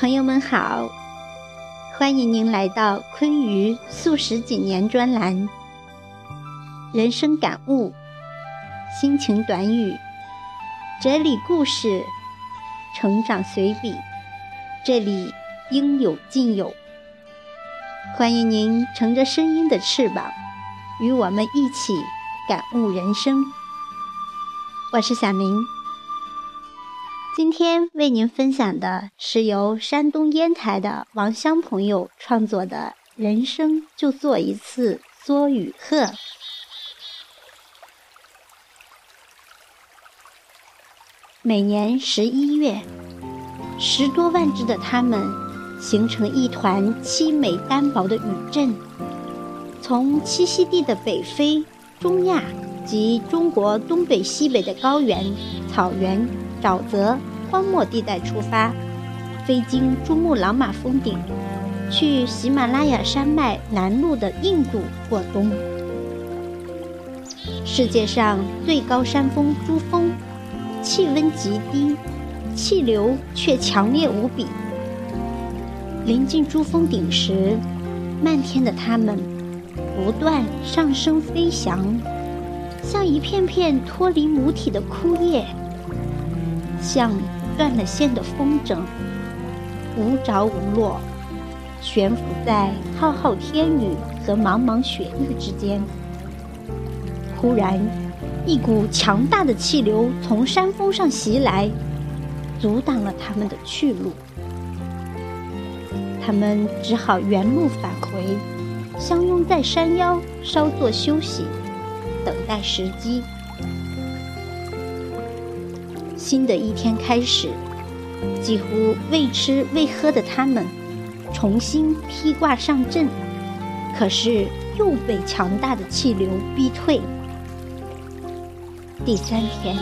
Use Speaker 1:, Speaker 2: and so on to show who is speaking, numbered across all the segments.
Speaker 1: 朋友们好，欢迎您来到昆鱼素食几年专栏。人生感悟、心情短语、哲理故事、成长随笔，这里应有尽有。欢迎您乘着声音的翅膀，与我们一起感悟人生。我是小明。今天为您分享的是由山东烟台的王香朋友创作的《人生就做一次梭与鹤》。每年十一月，十多万只的它们形成一团凄美单薄的雨阵，从栖息地的北非、中亚及中国东北、西北的高原、草原。沼泽、荒漠地带出发，飞经珠穆朗玛峰顶，去喜马拉雅山脉南麓的印度过冬。世界上最高山峰珠峰，气温极低，气流却强烈无比。临近珠峰顶时，漫天的它们不断上升飞翔，像一片片脱离母体的枯叶。像断了线的风筝，无着无落，悬浮在浩浩天宇和茫茫雪域之间。忽然，一股强大的气流从山峰上袭来，阻挡了他们的去路。他们只好原路返回，相拥在山腰，稍作休息，等待时机。新的一天开始，几乎未吃未喝的他们重新披挂上阵，可是又被强大的气流逼退。第三天，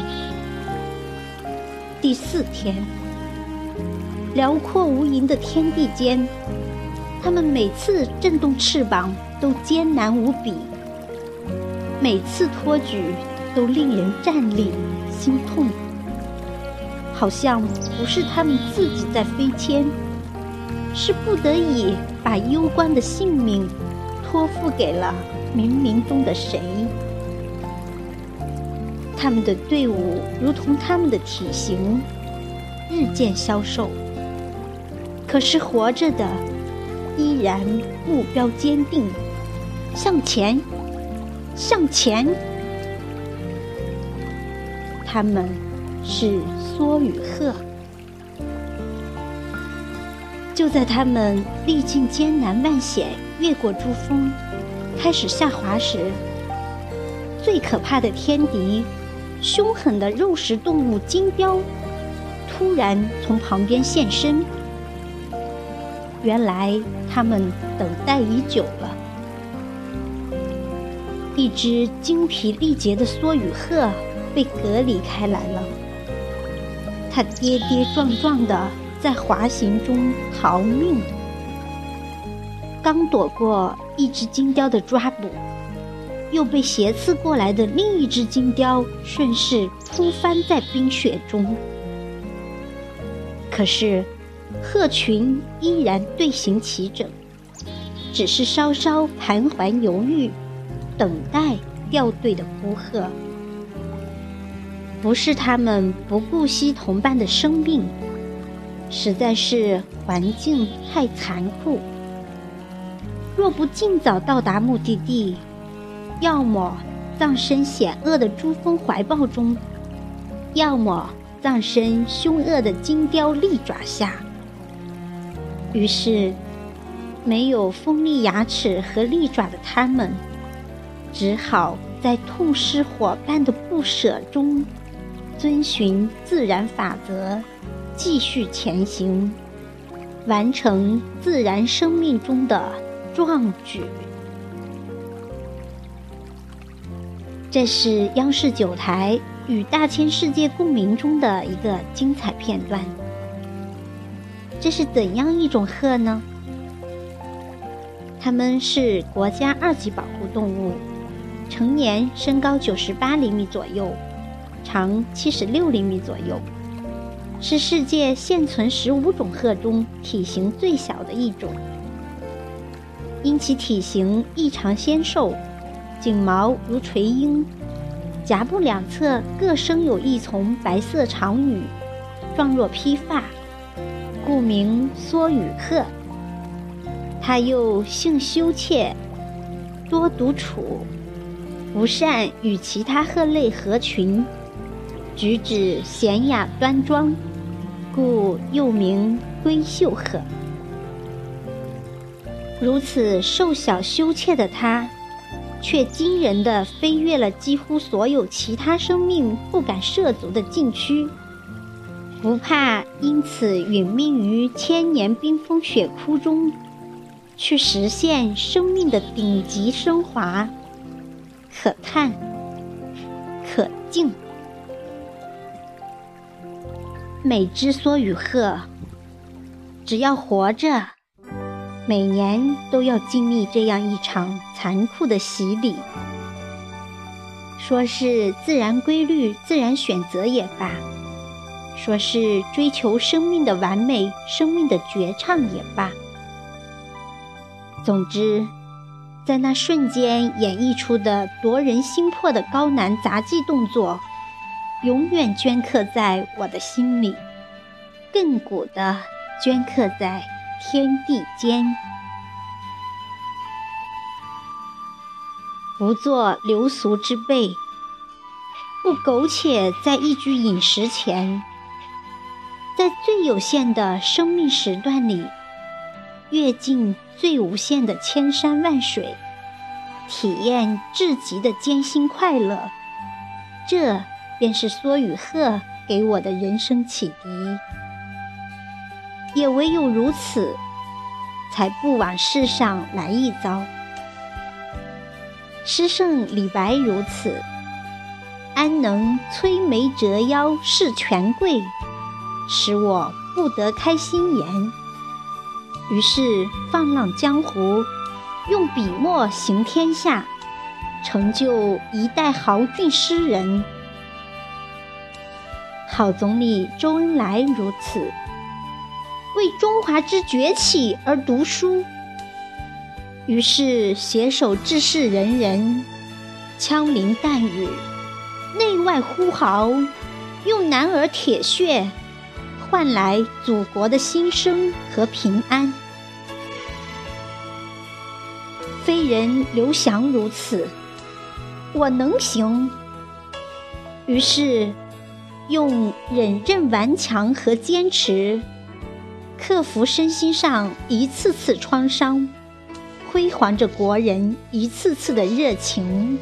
Speaker 1: 第四天，辽阔无垠的天地间，他们每次震动翅膀都艰难无比，每次托举都令人战栗心痛。好像不是他们自己在飞迁，是不得已把攸关的性命托付给了冥冥中的谁。他们的队伍如同他们的体型，日渐消瘦，可是活着的依然目标坚定，向前，向前。他们。是梭与鹤。就在他们历尽艰难万险，越过珠峰，开始下滑时，最可怕的天敌——凶狠的肉食动物金雕，突然从旁边现身。原来他们等待已久了。一只精疲力竭的梭与鹤被隔离开来了。它跌跌撞撞的在滑行中逃命，刚躲过一只金雕的抓捕，又被斜刺过来的另一只金雕顺势扑翻在冰雪中。可是，鹤群依然队形齐整，只是稍稍盘桓犹豫，等待掉队的孤鹤。不是他们不顾惜同伴的生命，实在是环境太残酷。若不尽早到达目的地，要么葬身险恶的珠峰怀抱中，要么葬身凶恶的金雕利爪下。于是，没有锋利牙齿和利爪的他们，只好在痛失伙伴的不舍中。遵循自然法则，继续前行，完成自然生命中的壮举。这是央视九台与大千世界共鸣中的一个精彩片段。这是怎样一种鹤呢？它们是国家二级保护动物，成年身高九十八厘米左右。长七十六厘米左右，是世界现存十五种鹤中体型最小的一种，因其体型异常纤瘦，颈毛如垂鹰，颊部两侧各生有一丛白色长羽，状若披发，故名梭羽鹤。它又性羞怯，多独处，不善与其他鹤类合群。举止娴雅端庄，故又名闺秀鹤。如此瘦小羞怯的它，却惊人地飞越了几乎所有其他生命不敢涉足的禁区，不怕因此殒命于千年冰封雪窟中，去实现生命的顶级升华。可叹，可敬。每只梭羽鹤，只要活着，每年都要经历这样一场残酷的洗礼。说是自然规律、自然选择也罢，说是追求生命的完美、生命的绝唱也罢，总之，在那瞬间演绎出的夺人心魄的高难杂技动作。永远镌刻在我的心里，亘古的镌刻在天地间。不做流俗之辈，不苟且在一居饮食前，在最有限的生命时段里，阅尽最无限的千山万水，体验至极的艰辛快乐。这。便是梭与鹤给我的人生启迪，也唯有如此，才不往世上来一遭。诗圣李白如此，安能摧眉折腰事权贵，使我不得开心颜。于是放浪江湖，用笔墨行天下，成就一代豪俊诗人。好总理周恩来如此，为中华之崛起而读书，于是携手志士仁人，枪林弹雨，内外呼号，用男儿铁血换来祖国的新生和平安。非人刘翔如此，我能行。于是。用忍韧顽强和坚持，克服身心上一次次创伤，辉煌着国人一次次的热情。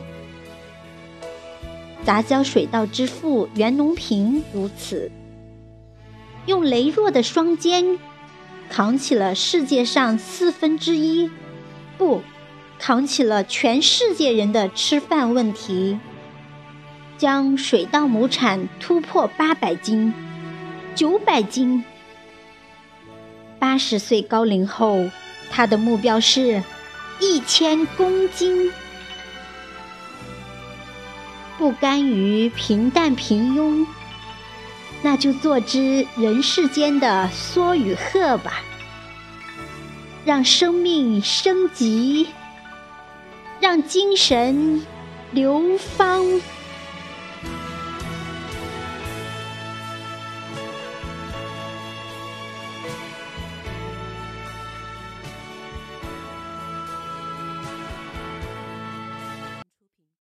Speaker 1: 杂交水稻之父袁隆平如此，用羸弱的双肩，扛起了世界上四分之一，不，扛起了全世界人的吃饭问题。将水稻亩产突破八百斤、九百斤。八十岁高龄后，他的目标是一千公斤。不甘于平淡平庸，那就做只人世间的梭羽鹤吧，让生命升级，让精神流芳。